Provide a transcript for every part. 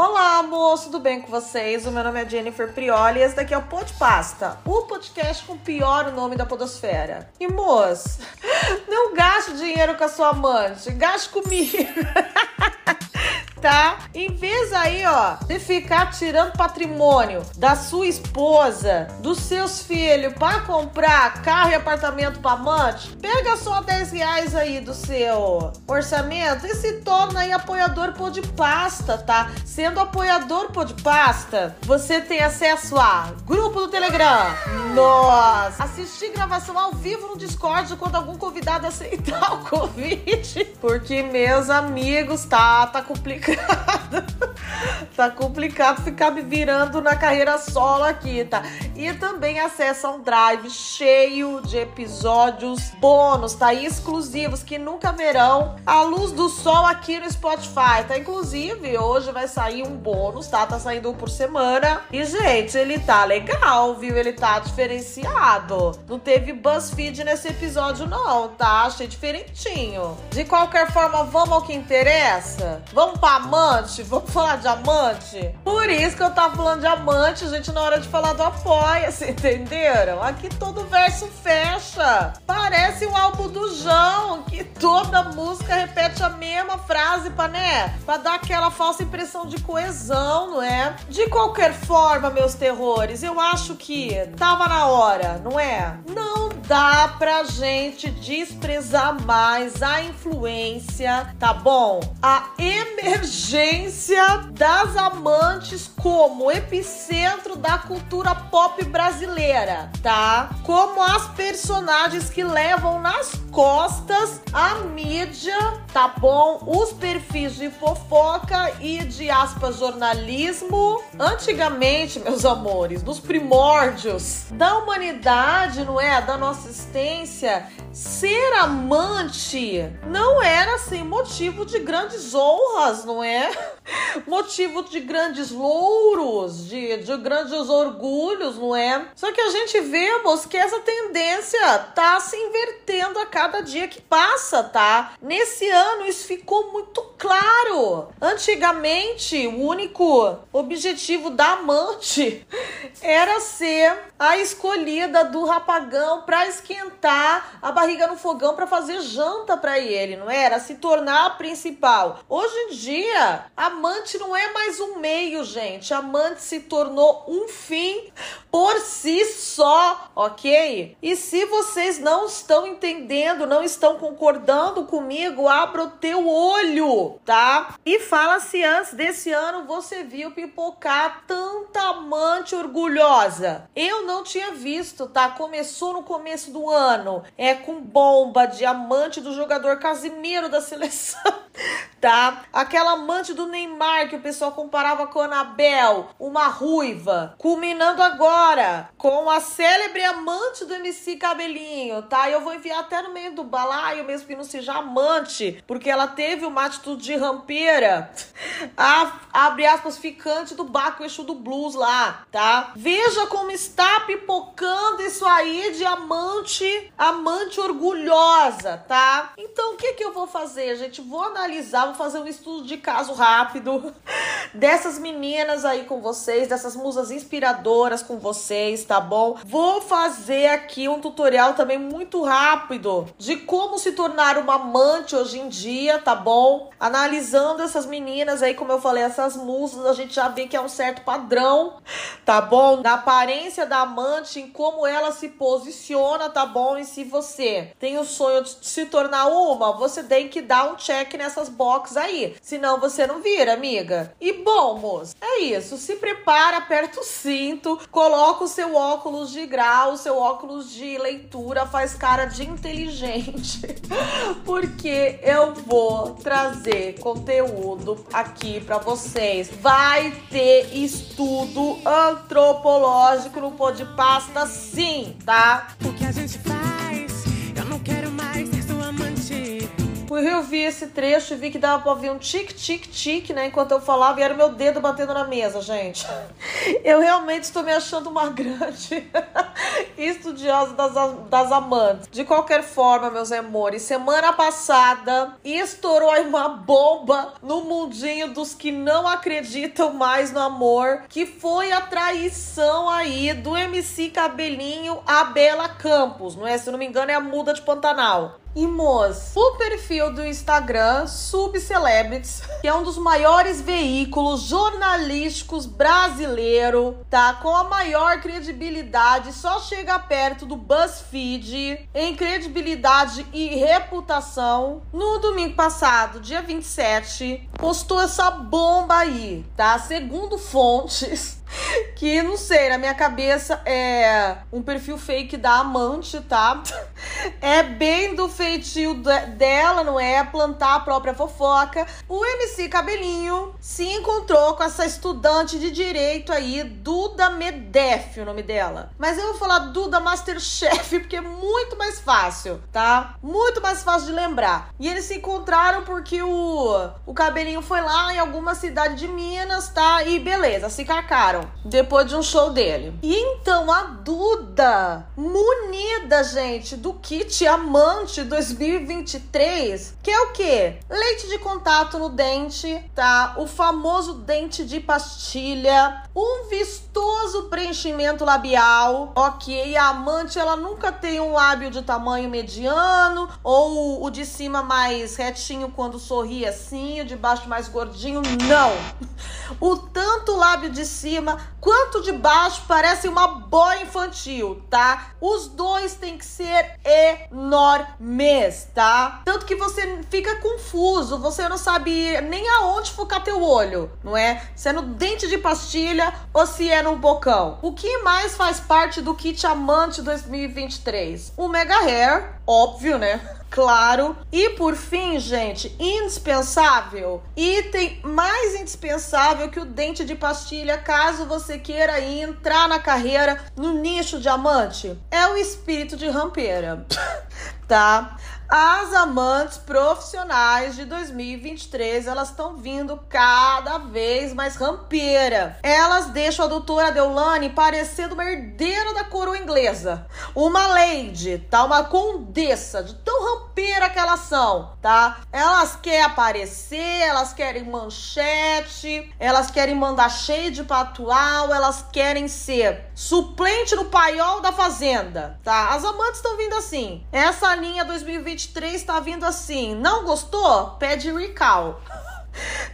Olá, moço, tudo bem com vocês? O meu nome é Jennifer Prioli e esse daqui é o Pod Pasta, o podcast com o pior nome da podosfera. E, moço, não gaste dinheiro com a sua amante, gaste comigo. tá? Em vez aí, ó, de ficar tirando patrimônio da sua esposa, dos seus filhos para comprar carro e apartamento para amante, pega só 10 reais aí do seu orçamento e se torna aí apoiador pô de pasta, tá? Sendo apoiador pô de pasta, você tem acesso a grupo do Telegram. Nossa! Assistir gravação ao vivo no Discord quando algum convidado aceitar o convite. Porque, meus amigos, tá, tá complicado complicado. tá complicado ficar me virando na carreira solo aqui, tá? E também acessa um drive cheio de episódios bônus, tá? Exclusivos que nunca verão a luz do sol aqui no Spotify, tá? Inclusive, hoje vai sair um bônus, tá? Tá saindo um por semana. E, gente, ele tá legal, viu? Ele tá diferenciado. Não teve BuzzFeed nesse episódio, não, tá? Achei diferentinho. De qualquer forma, vamos ao que interessa? Vamos pra amante? Vamos falar de amante? Por isso que eu tava falando de amante, gente, na hora de falar do Apoia-se, entenderam? Aqui todo verso fecha. Parece um álbum do João, que toda música repete a mesma frase pra, né? Pra dar aquela falsa impressão de coesão, não é? De qualquer forma, meus terrores, eu acho que tava na hora, não é? Não dá pra gente desprezar mais a influência, tá bom? A emergência das amantes como epicentro da cultura pop brasileira, tá? Como as personagens que levam nas costas a mídia, tá bom? Os perfis de fofoca e de aspas jornalismo. Antigamente, meus amores, nos primórdios da humanidade, não é? Da nossa existência, ser amante não era assim motivo de grandes honras, não é? Motivo de grandes louros, de, de grandes orgulhos, não é? Só que a gente vemos que essa tendência tá se invertendo a cada dia que passa, tá? Nesse ano isso ficou muito claro. Antigamente, o único objetivo da amante era ser a escolhida do rapagão para esquentar a barriga no fogão para fazer janta para ele, não era? Se tornar a principal. Hoje em dia, amante não é mais um meio, gente. Amante se tornou um fim por si só, ok? E se vocês não estão entendendo, não estão concordando comigo, abra o teu olho, tá? E fala se antes desse ano você viu pipocar tanta amante orgulhosa. Eu não tinha visto, tá? Começou no começo do ano, é com bomba, diamante do jogador Casimiro da seleção, tá? Aquela amante do Neymar que o pessoal comparava com a Anabel, uma ruiva, culminando agora com a célebre amante do MC Cabelinho, tá? Eu vou enviar até no meio do balaio, mesmo que não seja amante, porque ela teve uma atitude de rampeira, a, abre aspas, ficante do Baco Exu do Blues lá, tá? Veja como está pipocando isso aí de amante, amante orgulhosa, tá? Então o que que eu vou fazer, gente? Vou analisar, vou fazer um estudo de caso rápido dessas meninas aí com vocês, dessas musas inspiradoras com vocês, tá bom? Vou fazer aqui um tutorial também muito rápido de como se tornar uma amante hoje em dia, tá bom? Analisando essas meninas aí, como eu falei, essas musas, a gente já vê que é um certo padrão, tá bom? Da aparência da amante, em como ela se posiciona, tá bom? E se você tem o sonho de se tornar uma, você tem que dar um check nessas boxes aí. Senão você não vira, amiga. E bom, moço, é isso. Se prepara, aperta o cinto, coloca o seu óculos de grau, o seu óculos de leitura, faz cara de inteligente. Porque eu vou trazer conteúdo aqui para vocês. Vai ter estudo antropológico no Pô de Pasta, sim, tá? O que a gente faz? Eu vi esse trecho e vi que dava pra ouvir um tic-tic-tic, né? Enquanto eu falava e era o meu dedo batendo na mesa, gente. Eu realmente estou me achando uma grande estudiosa das, das amantes. De qualquer forma, meus amores, semana passada estourou aí uma bomba no mundinho dos que não acreditam mais no amor, que foi a traição aí do MC Cabelinho a Bela Campos, não é? Se não me engano, é a muda de Pantanal. E moço, o perfil do Instagram Subcelebrities, que é um dos maiores veículos jornalísticos brasileiro, tá? Com a maior credibilidade, só chega perto do BuzzFeed em credibilidade e reputação. No domingo passado, dia 27, postou essa bomba aí, tá? Segundo fontes que não sei, na minha cabeça é um perfil fake da amante, tá? É bem do feitio dela, não é? Plantar a própria fofoca. O MC Cabelinho se encontrou com essa estudante de direito aí, Duda Medef, o nome dela. Mas eu vou falar Duda Masterchef porque é muito mais fácil, tá? Muito mais fácil de lembrar. E eles se encontraram porque o, o Cabelinho foi lá em alguma cidade de Minas, tá? E beleza, se depois de um show dele. E então a Duda, munida, gente, do kit Amante 2023, que é o quê? Leite de contato no dente, tá? O famoso dente de pastilha, um vistoso preenchimento labial, ok? A amante, ela nunca tem um lábio de tamanho mediano ou o de cima mais retinho quando sorri assim, o de baixo mais gordinho, não. O tanto lábio de cima quanto de baixo parece uma boia infantil, tá? Os dois têm que ser enormes, tá? Tanto que você fica confuso, você não sabe nem aonde focar teu olho, não é? Se é no dente de pastilha ou se é no bocão. O que mais faz parte do kit Amante 2023? O Mega Hair, óbvio, né? claro. E por fim, gente, indispensável, item mais indispensável que o dente de pastilha, caso você queira entrar na carreira no nicho diamante, é o espírito de rampeira. tá? As amantes profissionais de 2023, elas estão vindo cada vez mais rampeira. Elas deixam a doutora Deulane parecendo uma herdeira da coroa inglesa. Uma lady, tá? Uma condessa, de tão rampeira que elas são, tá? Elas querem aparecer, elas querem manchete, elas querem mandar cheio de patual, elas querem ser suplente no paiol da fazenda, tá? As amantes estão vindo assim. Essa linha 2023 está vindo assim. Não gostou? Pede recall.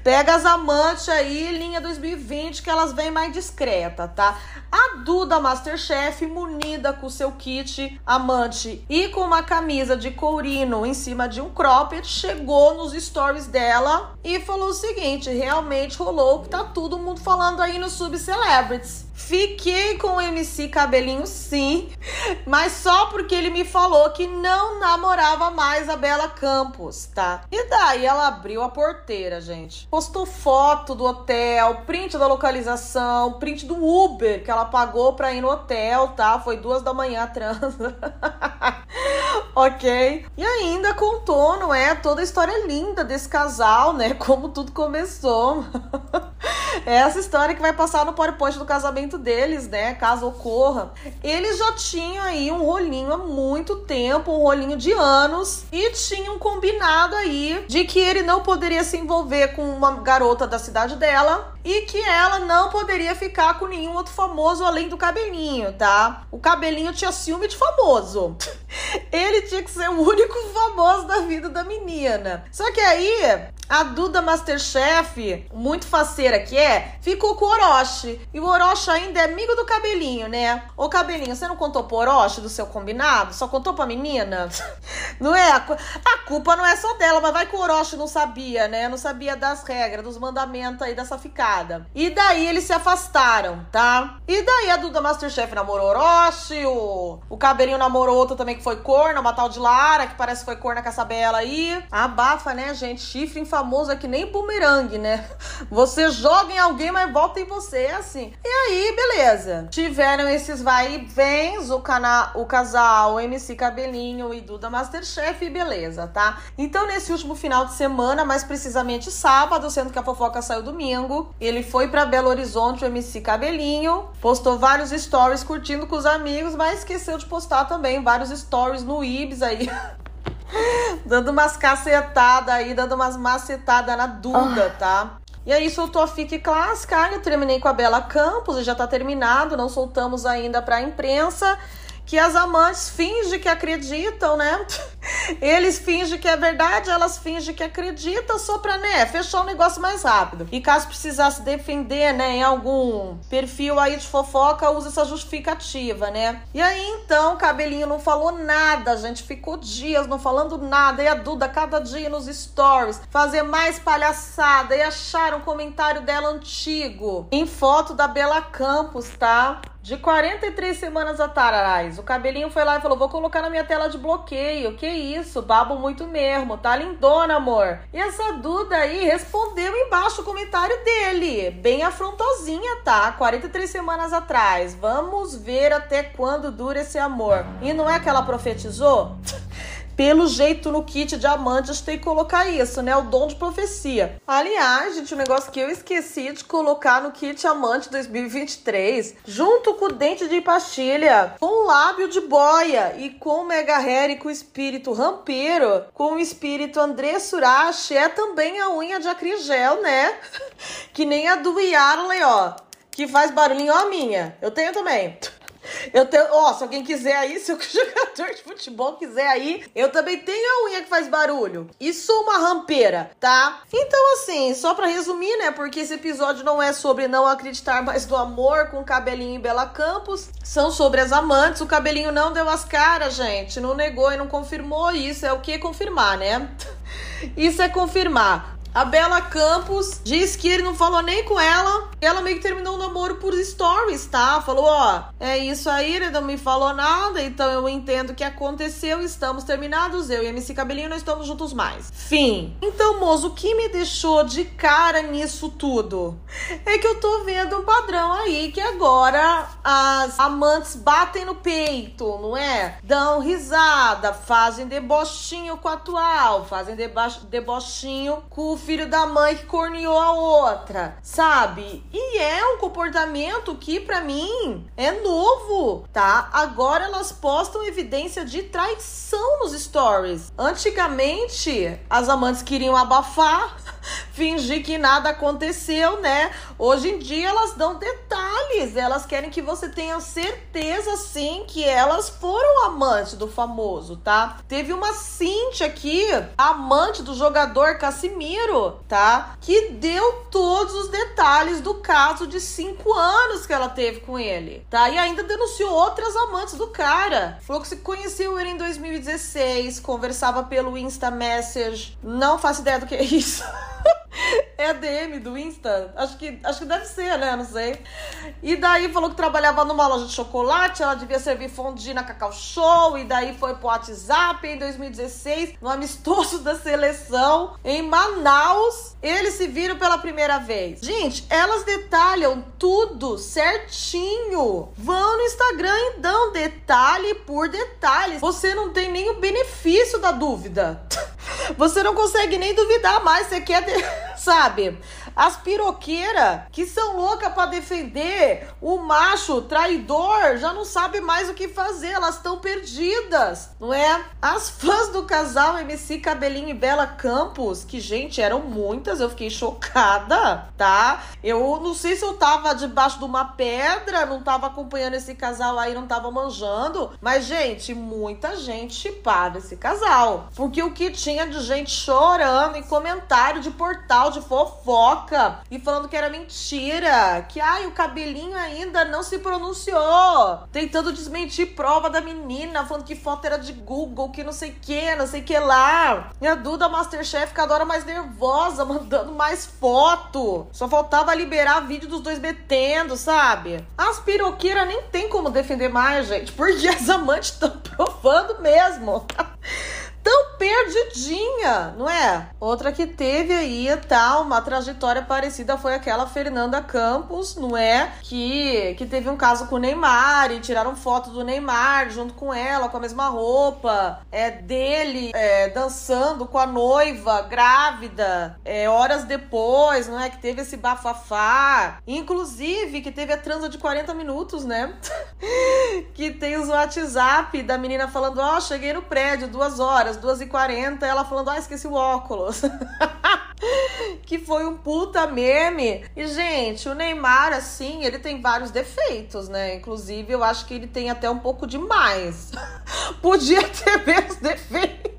Pega as amantes aí, linha 2020, que elas vêm mais discreta, tá? A Duda Masterchef, munida com seu kit amante e com uma camisa de courino em cima de um cropped, chegou nos stories dela e falou o seguinte: realmente rolou que tá todo mundo falando aí no Sub Celebrities. Fiquei com o MC Cabelinho, sim, mas só porque ele me falou que não namorava mais a Bela Campos, tá? E daí ela abriu a porteira, gente. Postou foto do hotel, print da localização, print do Uber que ela pagou pra ir no hotel, tá? Foi duas da manhã transa. ok? E ainda contou, não é? Toda a história linda desse casal, né? Como tudo começou. É essa história que vai passar no PowerPoint do casamento deles, né? Caso ocorra. Eles já tinham aí um rolinho há muito tempo, um rolinho de anos, e tinham combinado aí de que ele não poderia se envolver com uma garota da cidade dela e que ela não poderia ficar com nenhum outro famoso além do cabelinho, tá? O cabelinho tinha ciúme de famoso. Ele tinha que ser o único famoso da vida da menina. Só que aí a Duda Masterchef, muito faceira que é, ficou com o Orochi. E o Orochi ainda é amigo do cabelinho, né? Ô cabelinho, você não contou pro Orochi do seu combinado? Só contou pra menina? Não é? A culpa não é só dela, mas vai que o Orochi não sabia, né? Não sabia das regras, dos mandamentos aí dessa ficada. E daí eles se afastaram, tá? E daí a Duda Masterchef namorou Orochi, o, o cabelinho namorou outro também que foi corna, uma tal de Lara, que parece que foi corna com essa bela aí. Abafa, né, gente? Chifre em famoso é que nem bumerangue, né? Você joga em alguém, mas volta em você. É assim. E aí, beleza. Tiveram esses vai e vens, o, cana o casal MC Cabelinho e Duda Masterchef, e beleza, tá? Então, nesse último final de semana, mais precisamente sábado, sendo que a fofoca saiu domingo, ele foi para Belo Horizonte, o MC Cabelinho, postou vários stories curtindo com os amigos, mas esqueceu de postar também vários stories no Ibis aí. dando umas cacetadas aí, dando umas macetadas na Duda, ah. tá? E aí soltou a FIC clássica, eu terminei com a Bela Campos e já tá terminado, não soltamos ainda pra imprensa que as amantes fingem que acreditam, né? Eles fingem que é verdade, elas fingem que acreditam só pra, né, fechar o negócio mais rápido. E caso precisasse defender, né, em algum perfil aí de fofoca, usa essa justificativa, né? E aí, então, Cabelinho não falou nada, gente ficou dias não falando nada. E a Duda, cada dia nos stories, fazer mais palhaçada e acharam um comentário dela antigo em foto da Bela Campos, tá? De 43 semanas atrás, o cabelinho foi lá e falou: Vou colocar na minha tela de bloqueio. Que isso, babo muito mesmo, tá lindona, amor. E essa Duda aí respondeu embaixo o comentário dele, bem afrontosinha, tá? 43 semanas atrás. Vamos ver até quando dura esse amor. E não é que ela profetizou? pelo jeito no kit diamantes tem que colocar isso, né? O dom de profecia. Aliás, gente, um negócio que eu esqueci de colocar no kit amante 2023, junto com o dente de pastilha, com lábio de boia e com o mega hair e com o espírito rampeiro, com o espírito André Surashi, é também a unha de acrigel, né? que nem a do Yarley, ó, que faz barulhinho, ó a minha. Eu tenho também. Eu tenho, ó, se alguém quiser aí, se o jogador de futebol quiser aí, eu também tenho a unha que faz barulho. E sou uma rampeira, tá? Então, assim, só pra resumir, né? Porque esse episódio não é sobre não acreditar mais no amor com Cabelinho e Bela Campos. São sobre as amantes. O Cabelinho não deu as caras, gente. Não negou e não confirmou. Isso é o que confirmar, né? Isso é confirmar. A Bela Campos diz que ele não falou nem com ela. Ela meio que terminou o namoro por stories, tá? Falou, ó, é isso aí, ele não me falou nada, então eu entendo o que aconteceu, estamos terminados, eu e MC Cabelinho não estamos juntos mais. Fim. Então, moço, o que me deixou de cara nisso tudo? É que eu tô vendo um padrão aí que agora as amantes batem no peito, não é? Dão risada, fazem debochinho com a atual, fazem debochinho com o filho da mãe que corneou a outra, sabe? E é um comportamento que para mim é novo, tá? Agora elas postam evidência de traição nos stories. Antigamente, as amantes queriam abafar, fingir que nada aconteceu, né? Hoje em dia elas dão detalhes, elas querem que você tenha certeza sim que elas foram amantes do famoso, tá? Teve uma Cintia aqui, amante do jogador Casimiro, tá? Que deu todos os detalhes do caso de cinco anos que ela teve com ele, tá? E ainda denunciou outras amantes do cara. Falou que se conheceu ele em 2016, conversava pelo Insta Message. Não faço ideia do que é isso. É a DM do Insta? Acho que, acho que deve ser, né? Não sei. E daí falou que trabalhava numa loja de chocolate, ela devia servir fondue na Cacau Show, e daí foi pro WhatsApp em 2016, no amistoso da seleção, em Manaus, eles se viram pela primeira vez. Gente, elas detalham tudo certinho. Vão no Instagram e dão detalhe por detalhe. Você não tem nem o benefício da dúvida. Você não consegue nem duvidar mais. Você quer, sabe? As piroqueiras que são loucas para defender o macho traidor já não sabe mais o que fazer, elas estão perdidas, não é? As fãs do casal MC Cabelinho e Bela Campos, que gente, eram muitas, eu fiquei chocada, tá? Eu não sei se eu tava debaixo de uma pedra, não tava acompanhando esse casal aí, não tava manjando, mas gente, muita gente chipava esse casal, porque o que tinha de gente chorando em comentário de portal de fofoca e falando que era mentira, que ai, o cabelinho ainda não se pronunciou, tentando desmentir prova da menina, falando que foto era de Google, que não sei que, não sei que lá. E a Duda Masterchef cada hora mais nervosa, mandando mais foto. Só faltava liberar vídeo dos dois metendo, sabe? As piroqueiras nem tem como defender mais, gente, porque as amantes estão provando mesmo. tão perdidinha, não é? Outra que teve aí, tá, uma trajetória parecida foi aquela Fernanda Campos, não é? Que, que teve um caso com o Neymar e tiraram foto do Neymar junto com ela, com a mesma roupa, é dele é, dançando com a noiva grávida, é, horas depois, não é? Que teve esse bafafá. Inclusive, que teve a transa de 40 minutos, né? que tem os WhatsApp da menina falando: Ó, oh, cheguei no prédio, duas horas, e quarenta. Ela falando: Ah, esqueci o óculos. que foi um puta meme. E, gente, o Neymar, assim, ele tem vários defeitos, né? Inclusive, eu acho que ele tem até um pouco demais. Podia ter menos defeitos.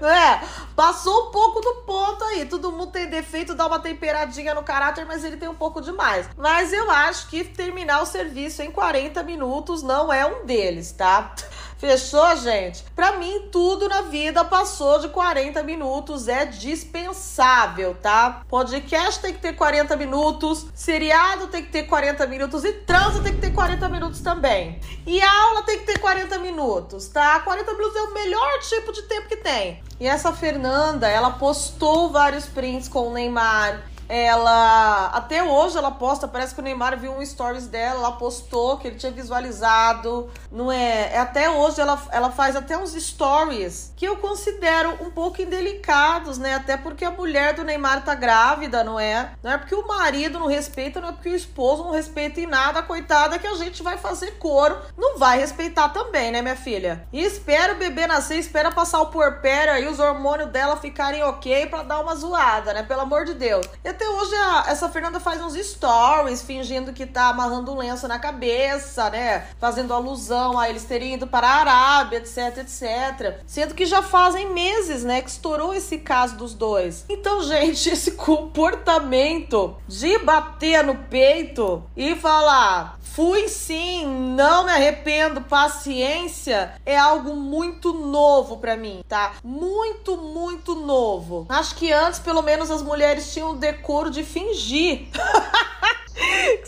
Não é? Passou um pouco do ponto aí. Todo mundo tem defeito, dá uma temperadinha no caráter, mas ele tem um pouco demais. Mas eu acho que terminar o serviço em 40 minutos não é um deles, tá? Fechou, gente? Para mim, tudo na vida passou de 40 minutos, é dispensável, tá? Podcast tem que ter 40 minutos, seriado tem que ter 40 minutos e transa tem que ter 40 minutos também. E aula tem que ter 40 minutos, tá? 40 minutos é o melhor tipo de tempo que tem. E essa Fernanda, ela postou vários prints com o Neymar ela até hoje ela posta, parece que o Neymar viu um stories dela, ela postou que ele tinha visualizado, não é? é? Até hoje ela, ela faz até uns stories que eu considero um pouco indelicados, né? Até porque a mulher do Neymar tá grávida, não é? Não é porque o marido não respeita, não é porque o esposo não respeita em nada, coitada que a gente vai fazer coro, não vai respeitar também, né, minha filha? E espera o bebê nascer, espera passar o porpério aí, os hormônios dela ficarem ok para dar uma zoada, né? Pelo amor de Deus. Eu até hoje a, essa Fernanda faz uns stories fingindo que tá amarrando lenço na cabeça, né? Fazendo alusão a eles terem ido para a Arábia, etc, etc. Sendo que já fazem meses, né, que estourou esse caso dos dois. Então, gente, esse comportamento de bater no peito e falar Fui sim, não me arrependo, paciência é algo muito novo para mim, tá? Muito, muito novo. Acho que antes, pelo menos, as mulheres tinham o decoro de fingir.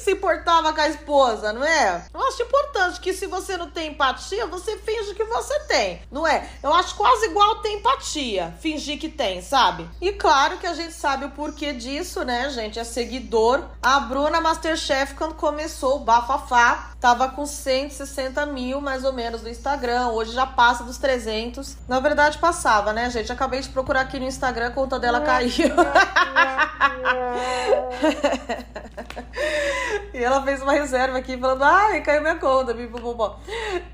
se importava com a esposa, não é? Eu acho importante que se você não tem empatia, você finge que você tem, não é? Eu acho quase igual ter empatia, fingir que tem, sabe? E claro que a gente sabe o porquê disso, né, gente? É seguidor. A Bruna Masterchef, quando começou o bafafá, tava com 160 mil mais ou menos no Instagram. Hoje já passa dos 300. Na verdade, passava, né, gente? Acabei de procurar aqui no Instagram, a conta dela caiu. e ela fez uma reserva aqui falando: ai, caiu minha conta.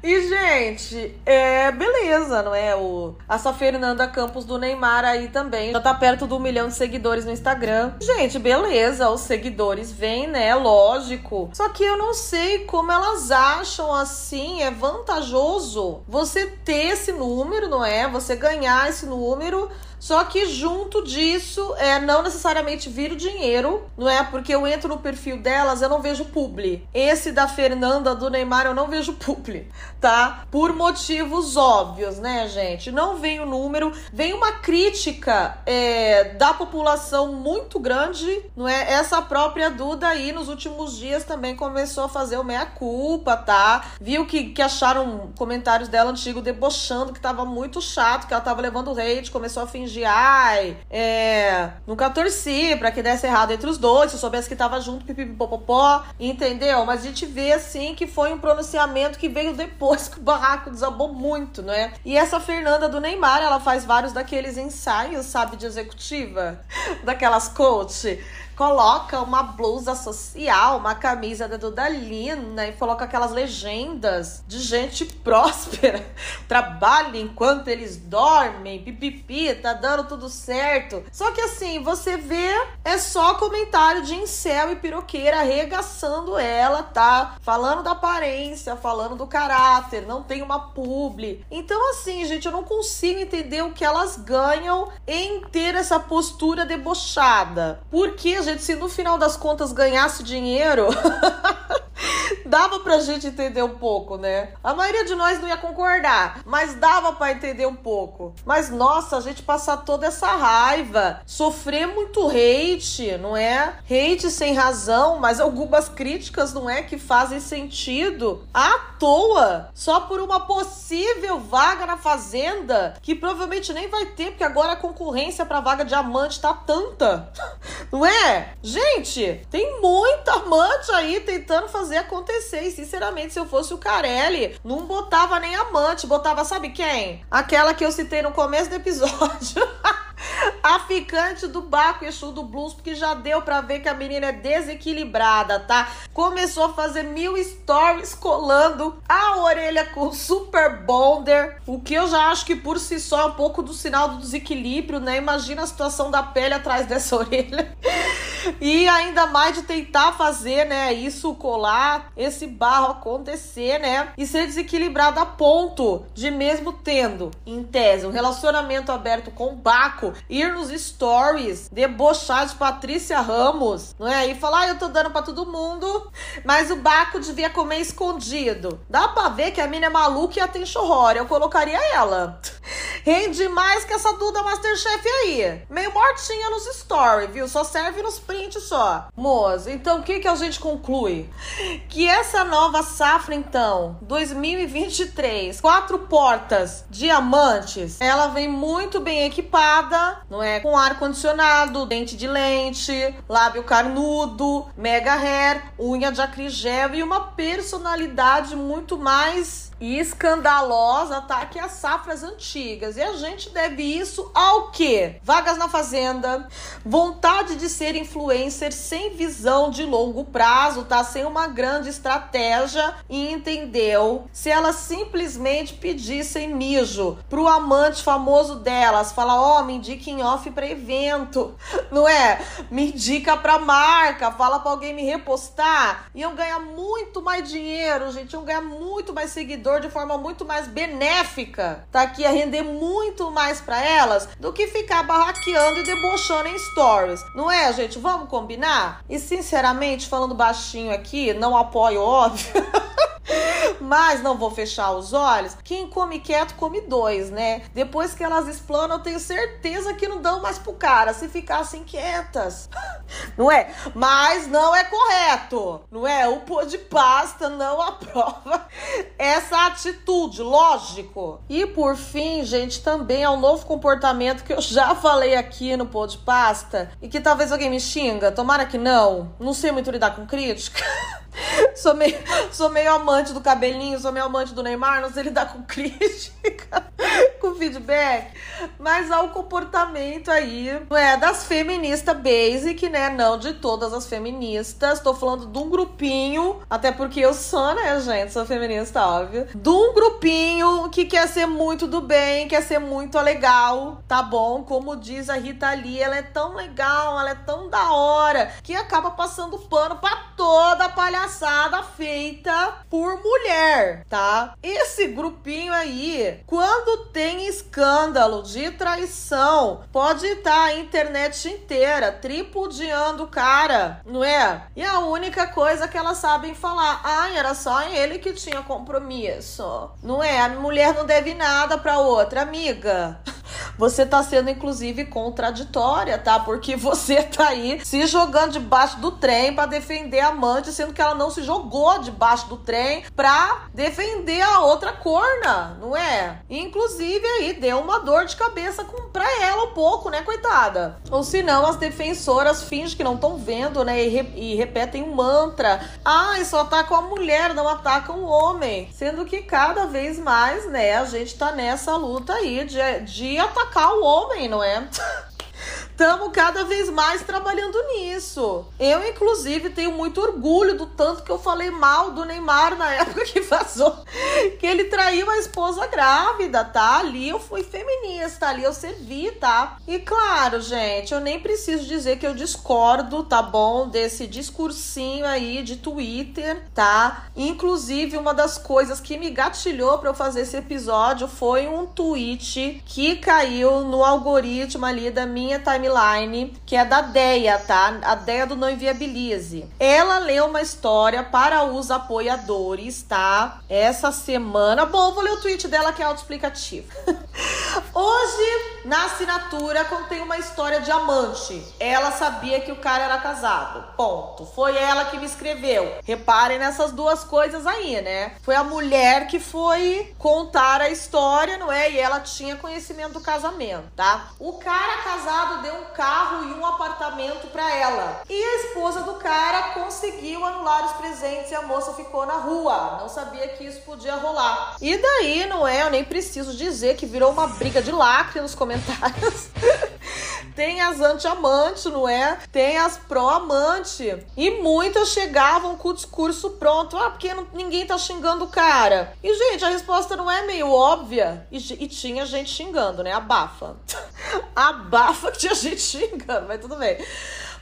E, gente, é beleza, não é? O, essa Fernanda Campos do Neymar aí também já tá perto do um milhão de seguidores no Instagram. Gente, beleza, os seguidores vêm, né? Lógico. Só que eu não sei como elas acham assim, é vantajoso você ter esse número, não é? Você ganhar esse número só que junto disso, é não necessariamente vir o dinheiro, não é? Porque eu entro no perfil delas, eu não vejo publi. Esse da Fernanda, do Neymar, eu não vejo publi, tá? Por motivos óbvios, né, gente? Não vem o número, vem uma crítica é, da população muito grande, não é? Essa própria Duda aí, nos últimos dias, também começou a fazer o meia-culpa, tá? Viu que, que acharam comentários dela antigo debochando que tava muito chato, que ela tava levando hate, começou a fingir de ai, é, nunca torci pra que desse errado entre os dois, se eu soubesse que tava junto, pipipipopopó, entendeu? Mas a gente vê assim que foi um pronunciamento que veio depois que o barraco desabou muito, né? E essa Fernanda do Neymar, ela faz vários daqueles ensaios, sabe, de executiva, daquelas coach coloca uma blusa social, uma camisa da Dudalina e coloca aquelas legendas de gente próspera. Trabalha enquanto eles dormem, pipipi, tá dando tudo certo. Só que assim, você vê, é só comentário de incel e piroqueira arregaçando ela, tá? Falando da aparência, falando do caráter, não tem uma publi. Então assim, gente, eu não consigo entender o que elas ganham em ter essa postura debochada. Porque gente, se no final das contas ganhasse dinheiro. dava pra gente entender um pouco, né? A maioria de nós não ia concordar, mas dava para entender um pouco. Mas nossa, a gente passar toda essa raiva, sofrer muito hate, não é? Hate sem razão, mas algumas críticas não é que fazem sentido à toa, só por uma possível vaga na fazenda, que provavelmente nem vai ter, porque agora a concorrência para vaga de amante tá tanta. Não é? Gente, tem muita amante aí tentando fazer acontecer. E sinceramente, se eu fosse o Carelli, não botava nem amante, botava sabe quem? Aquela que eu citei no começo do episódio. a ficante do Baco Exu do Blues, porque já deu para ver que a menina é desequilibrada, tá? Começou a fazer mil stories colando a orelha com super bonder, o que eu já acho que por si só é um pouco do sinal do desequilíbrio, né? Imagina a situação da pele atrás dessa orelha. E ainda mais de tentar fazer, né, isso colar, esse barro acontecer, né? E ser desequilibrado a ponto de mesmo tendo, em tese, um relacionamento aberto com o Baco, ir nos stories, debochar de Patrícia Ramos, não é? E falar, ah, eu tô dando pra todo mundo, mas o Baco devia comer escondido. Dá pra ver que a mina é maluca e a tem chorrora. Eu colocaria ela. Rende mais que essa Duda Masterchef aí. Meio mortinha nos stories, viu? Só serve nos só. Moça, então o que, que a gente conclui? Que essa nova safra, então, 2023, quatro portas, diamantes, ela vem muito bem equipada, não é? Com ar-condicionado, dente de lente, lábio carnudo, mega hair, unha de acrigel e uma personalidade muito mais e escandalosa, tá? Que as safras antigas. E a gente deve isso ao quê? Vagas na fazenda, vontade de ser influencer sem visão de longo prazo, tá? Sem uma grande estratégia e entendeu? Se elas simplesmente pedissem mijo pro amante famoso delas, falar, ó, oh, me indica em off pra evento, não é? Me indica pra marca, fala pra alguém me repostar, iam ganhar muito mais dinheiro, gente, iam ganhar muito mais seguidores consumidor de forma muito mais benéfica, tá aqui a render muito mais para elas do que ficar barraqueando e debochando em stories. Não é, gente? Vamos combinar? E sinceramente, falando baixinho aqui, não apoio, óbvio. Mas não vou fechar os olhos. Quem come quieto come dois, né? Depois que elas explanam, eu tenho certeza que não dão mais pro cara se ficassem quietas. Não é? Mas não é correto. Não é? O pô de pasta não aprova essa atitude, lógico. E por fim, gente, também é um novo comportamento que eu já falei aqui no pô de pasta e que talvez alguém me xinga. Tomara que não. Não sei muito lidar com crítica. Sou, meio, sou meio amante do cabelinho, sou meio amante do Neymar, não sei lidar com crítica, com feedback. Mas há o comportamento aí, é? Das feministas basic, né? Não de todas as feministas. Tô falando de um grupinho, até porque eu sou, né, gente? Sou feminista, óbvio. De um grupinho que quer ser muito do bem, quer ser muito legal, tá bom? Como diz a Rita Lee, ela é tão legal, ela é tão da hora, que acaba passando pano pra toda a palhaçada feita por mulher, tá? Esse grupinho aí, quando tem escândalo de traição, pode estar tá a internet inteira tripudiando o cara, não é? E a única coisa que elas sabem falar, ai, era só ele que tinha compromisso, não é? A mulher não deve nada pra outra, amiga. você tá sendo inclusive contraditória, tá? Porque você tá aí se jogando debaixo do trem para defender a amante, sendo que ela não se jogou debaixo do trem pra defender a outra corna, não é? Inclusive aí deu uma dor de cabeça com, pra ela um pouco, né, coitada? Ou se não, as defensoras fingem que não estão vendo, né, e, re, e repetem um mantra. Ai, só atacam a mulher, não atacam o homem. Sendo que cada vez mais, né, a gente tá nessa luta aí de, de atacar o homem, não é? Estamos cada vez mais trabalhando nisso. Eu, inclusive, tenho muito orgulho do tanto que eu falei mal do Neymar na época que vazou que ele traiu a esposa grávida, tá? Ali eu fui feminista, ali eu servi, tá? E claro, gente, eu nem preciso dizer que eu discordo, tá bom? Desse discursinho aí de Twitter, tá? Inclusive, uma das coisas que me gatilhou para eu fazer esse episódio foi um tweet que caiu no algoritmo ali da minha timeline timeline, que é da Deia, tá? A Deia do Não Inviabilize. Ela leu uma história para os apoiadores, tá? Essa semana. Bom, vou ler o tweet dela que é autoexplicativo. Hoje, na assinatura, contém uma história de amante. Ela sabia que o cara era casado. Ponto. Foi ela que me escreveu. Reparem nessas duas coisas aí, né? Foi a mulher que foi contar a história, não é? E ela tinha conhecimento do casamento, tá? O cara casado deu um carro e um apartamento para ela. E a esposa do cara conseguiu anular os presentes e a moça ficou na rua. Não sabia que isso podia rolar. E daí, não é? Eu nem preciso dizer que virou uma briga de lacre nos comentários. Tem as anti-amante, não é? Tem as pró-amante. E muitas chegavam com o discurso pronto. Ah, porque não, ninguém tá xingando o cara. E, gente, a resposta não é meio óbvia. E, e tinha gente xingando, né? Abafa. Abafa que tinha gente xingando, mas tudo bem.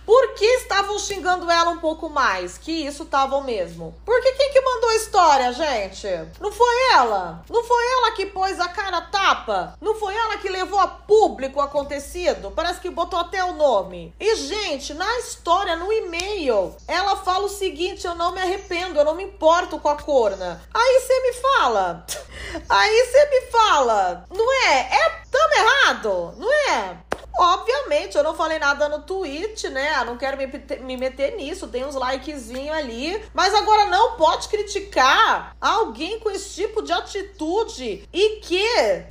Por que estavam xingando ela um pouco mais? Que isso estavam mesmo. Porque quem que mandou a história, gente? Não foi ela? Não foi ela que pôs a cara tapa? Não foi ela que levou a público o acontecido? Parece que botou até o nome. E, gente, na história, no e-mail, ela fala o seguinte: eu não me arrependo, eu não me importo com a corna. Aí você me fala. Aí você me fala. Não é? É tão errado? Não é? Obviamente, eu não falei nada no tweet, né? Eu não quero me, me meter nisso, tem uns likezinhos ali. Mas agora não pode criticar alguém com esse tipo de atitude e que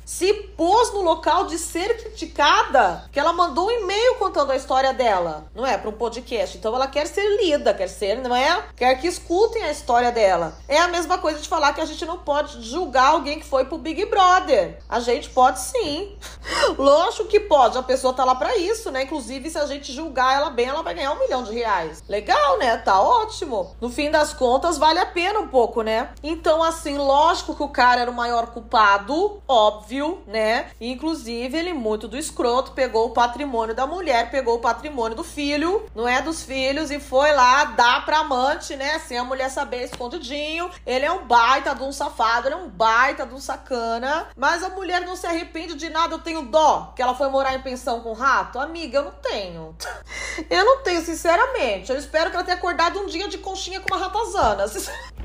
se pôs no local de ser criticada, que ela mandou um e-mail contando a história dela, não é? Para um podcast. Então ela quer ser lida, quer ser, não é? Quer que escutem a história dela. É a mesma coisa de falar que a gente não pode julgar alguém que foi pro Big Brother. A gente pode sim. Lógico que pode. A pessoa tá lá para isso, né? Inclusive, se a gente julgar ela bem, ela vai ganhar um milhão de reais. Legal, né? Tá ótimo. No fim das contas, vale a pena um pouco, né? Então, assim, lógico que o cara era o maior culpado, óbvio, né? Inclusive, ele, muito do escroto, pegou o patrimônio da mulher, pegou o patrimônio do filho, não é? Dos filhos, e foi lá dar pra amante, né? Sem a mulher saber escondidinho. Ele é um baita de um safado, ele é um baita de um sacana. Mas a mulher não se arrepende de nada. Eu tenho dó que ela foi morar em pensão com rato? Amiga, eu não tenho. Eu não tenho, sinceramente. Eu espero que ela tenha acordado um dia de conchinha com uma ratazana.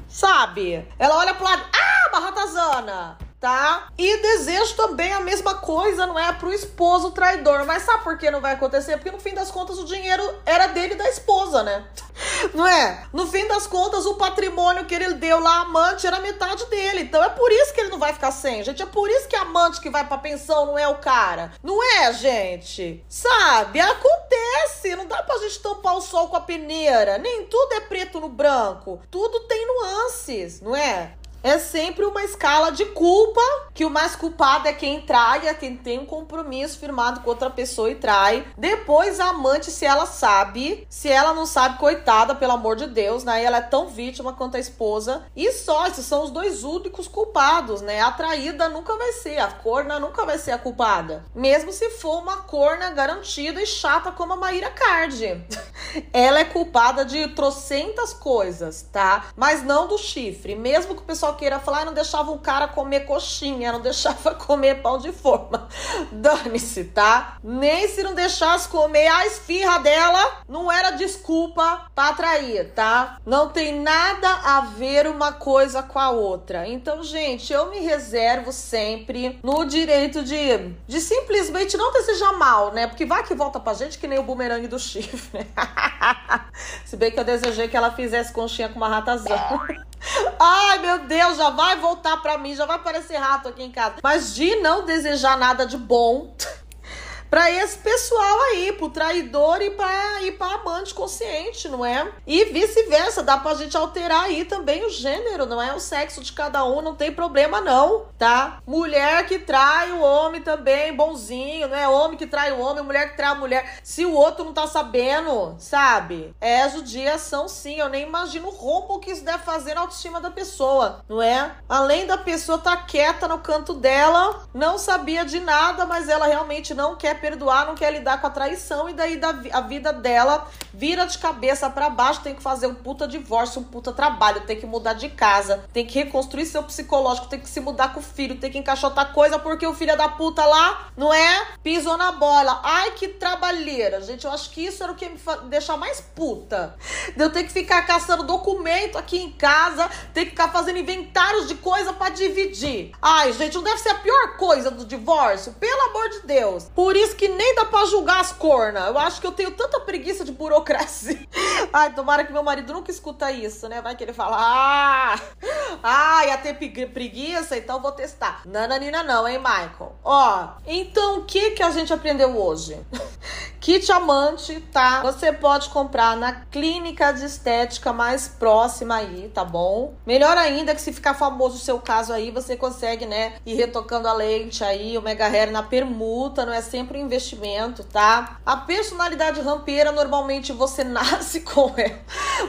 Sabe? Ela olha pro lado, ah, uma ratazana tá? E desejo também a mesma coisa, não é? Pro esposo traidor. Mas sabe por que não vai acontecer? Porque no fim das contas o dinheiro era dele e da esposa, né? Não é? No fim das contas, o patrimônio que ele deu lá, amante, era metade dele. Então é por isso que ele não vai ficar sem, gente. É por isso que a amante que vai pra pensão não é o cara. Não é, gente? Sabe? Acontece. Não dá pra gente tampar o sol com a peneira. Nem tudo é preto no branco. Tudo tem nuances, não é? É sempre uma escala de culpa, que o mais culpado é quem trai, é quem tem um compromisso firmado com outra pessoa e trai. Depois a amante, se ela sabe, se ela não sabe, coitada, pelo amor de Deus, né? Ela é tão vítima quanto a esposa. E só, esses são os dois únicos culpados, né? A traída nunca vai ser, a corna nunca vai ser a culpada. Mesmo se for uma corna garantida e chata como a Maíra Card. ela é culpada de trocentas coisas, tá? Mas não do chifre. Mesmo que o pessoal queira falar, não deixava o cara comer coxinha, não deixava comer pão de forma. Dane-se, tá? Nem se não deixasse comer a esfirra dela, não era desculpa pra atrair, tá? Não tem nada a ver uma coisa com a outra. Então, gente, eu me reservo sempre no direito de, de simplesmente não desejar mal, né? Porque vai que volta pra gente que nem o bumerangue do chifre. se bem que eu desejei que ela fizesse conchinha com uma ratazana. Ai, meu Deus, já vai voltar pra mim, já vai aparecer rato aqui em casa. Mas de não desejar nada de bom para esse pessoal aí, pro traidor e para e para amante consciente, não é? E vice-versa, dá pra gente alterar aí também o gênero, não é? O sexo de cada um, não tem problema não, tá? Mulher que trai o homem também, bonzinho, não é? Homem que trai o homem, mulher que trai a mulher. Se o outro não tá sabendo, sabe? É judiação sim, eu nem imagino o rombo que isso deve fazer na autoestima da pessoa, não é? Além da pessoa tá quieta no canto dela, não sabia de nada, mas ela realmente não quer perdoar, não quer lidar com a traição e daí a vida dela vira de cabeça para baixo, tem que fazer um puta divórcio, um puta trabalho, tem que mudar de casa, tem que reconstruir seu psicológico, tem que se mudar com o filho, tem que encaixotar coisa porque o filho da puta lá, não é? Pisou na bola. Ai, que trabalheira, gente. Eu acho que isso era o que me deixar mais puta. De eu ter que ficar caçando documento aqui em casa, ter que ficar fazendo inventários de coisa para dividir. Ai, gente, não deve ser a pior coisa do divórcio, pelo amor de Deus. Por isso que nem dá pra julgar as cornas. Eu acho que eu tenho tanta preguiça de burocracia. Ai, tomara que meu marido nunca escuta isso, né? Vai que ele fala: Ah, ah ia ter preguiça, então vou testar. Nananina, não, hein, Michael? Ó, então o que que a gente aprendeu hoje? Kit amante, tá? Você pode comprar na clínica de estética mais próxima aí, tá bom? Melhor ainda que se ficar famoso o seu caso aí, você consegue, né, ir retocando a lente aí, o mega hair na permuta, não é sempre um investimento, tá? A personalidade rampeira, normalmente você nasce com ela,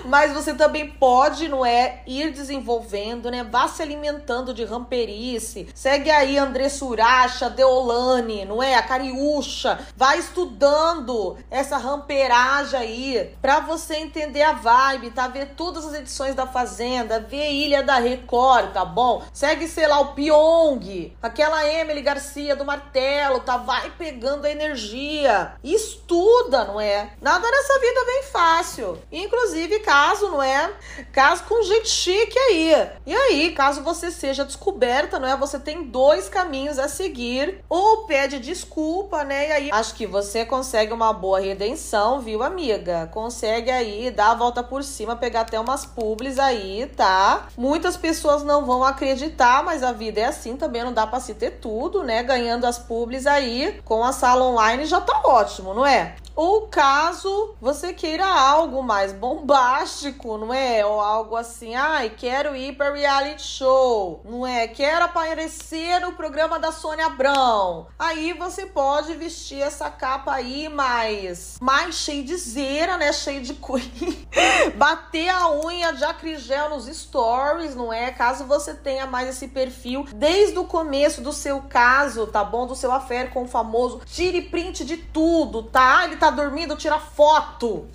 mas você também pode, não é, ir desenvolvendo, né? Vá se alimentando de ramperice. Segue aí André Suracha, Deolane, não é? A Cariúcha. Vai estudando essa ramperagem aí para você entender a vibe, tá? Ver todas as edições da Fazenda, ver Ilha da Record, tá bom? Segue, sei lá, o Pyong, aquela Emily Garcia do Martelo, tá? Vai pegando a energia. Estuda, não é? Nada nessa vida vem fácil. Inclusive, caso, não é? Caso com gente chique aí. E aí, caso você seja descoberta, não é? Você tem dois caminhos a seguir. Ou pede desculpa, né? E aí, acho que você consegue uma boa redenção, viu, amiga? Consegue aí dar a volta por cima, pegar até umas publis aí, tá? Muitas pessoas não vão acreditar, mas a vida é assim também, não dá pra se ter tudo, né? Ganhando as publis aí com a sala online já tá ótimo, não é? Ou caso você queira algo mais bombástico, não é? Ou algo assim, ai, quero ir para reality show, não é? Quero aparecer no programa da Sônia Abrão. Aí você pode vestir essa capa aí mais, mais cheio de zera, né? Cheio de coisa. Bater a unha de acrigel nos stories, não é? Caso você tenha mais esse perfil desde o começo do seu caso, tá bom? Do seu affair com o famoso, tire print de tudo, tá? Ele tá dormindo, tira foto.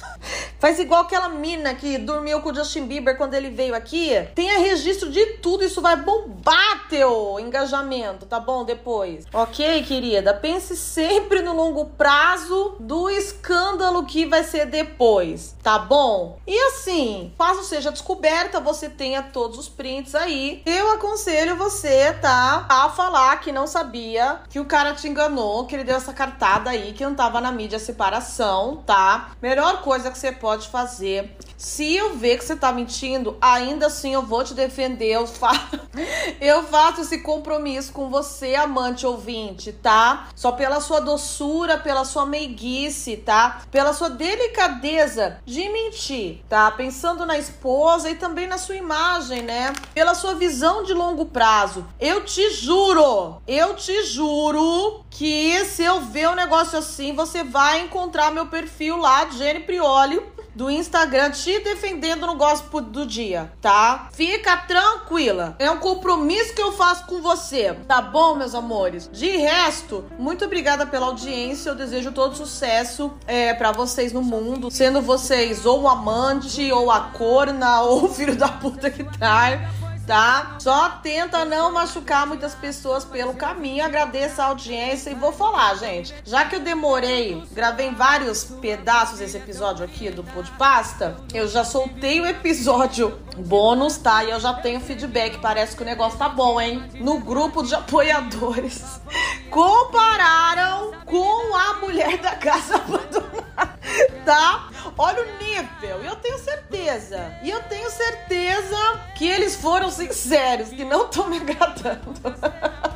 Faz igual aquela mina que dormiu com o Justin Bieber quando ele veio aqui. Tenha registro de tudo, isso vai bombar teu engajamento, tá bom? Depois. Ok, querida? Pense sempre no longo prazo do escândalo que vai ser depois, tá bom? E assim, caso seja descoberta, você tenha todos os prints aí. Eu aconselho você, tá? A falar que não sabia, que o cara te enganou, que ele deu essa cartada aí, que não tava na mídia separada separação, tá? Melhor coisa que você pode fazer. Se eu ver que você tá mentindo, ainda assim eu vou te defender. Eu, fa... eu faço esse compromisso com você, amante ouvinte, tá? Só pela sua doçura, pela sua meiguice, tá? Pela sua delicadeza de mentir, tá? Pensando na esposa e também na sua imagem, né? Pela sua visão de longo prazo. Eu te juro, eu te juro que se eu ver um negócio assim, você vai encontrar meu perfil lá, Jenny Prioli, do Instagram te defendendo no gospel do dia, tá? Fica tranquila. É um compromisso que eu faço com você, tá bom, meus amores? De resto, muito obrigada pela audiência. Eu desejo todo sucesso é, para vocês no mundo, sendo vocês ou amante, ou a corna, ou filho da puta que trai tá? Só tenta não machucar muitas pessoas pelo caminho. Agradeço a audiência e vou falar, gente. Já que eu demorei, gravei vários pedaços desse episódio aqui do Pasta, eu já soltei o episódio bônus, tá? E eu já tenho feedback. Parece que o negócio tá bom, hein? No grupo de apoiadores. Compararam com a mulher da casa abandonada, tá? Olha o nível. E eu tenho certeza. E eu tenho certeza que eles foram sinceros, que não estão me agradando.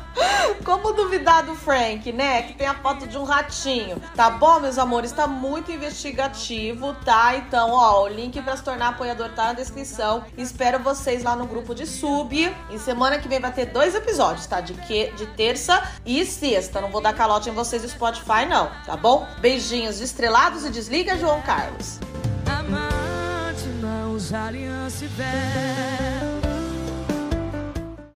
Como duvidar do Frank, né? Que tem a foto de um ratinho. Tá bom, meus amores? Tá muito investigativo, tá? Então, ó, o link para se tornar apoiador tá na descrição. Espero vocês lá no grupo de sub. E semana que vem vai ter dois episódios, tá? De, que, de terça e sexta. Não vou dar calote em vocês do Spotify, não, tá bom? Beijinhos estrelados e desliga, João Carlos. Amante, não aliança e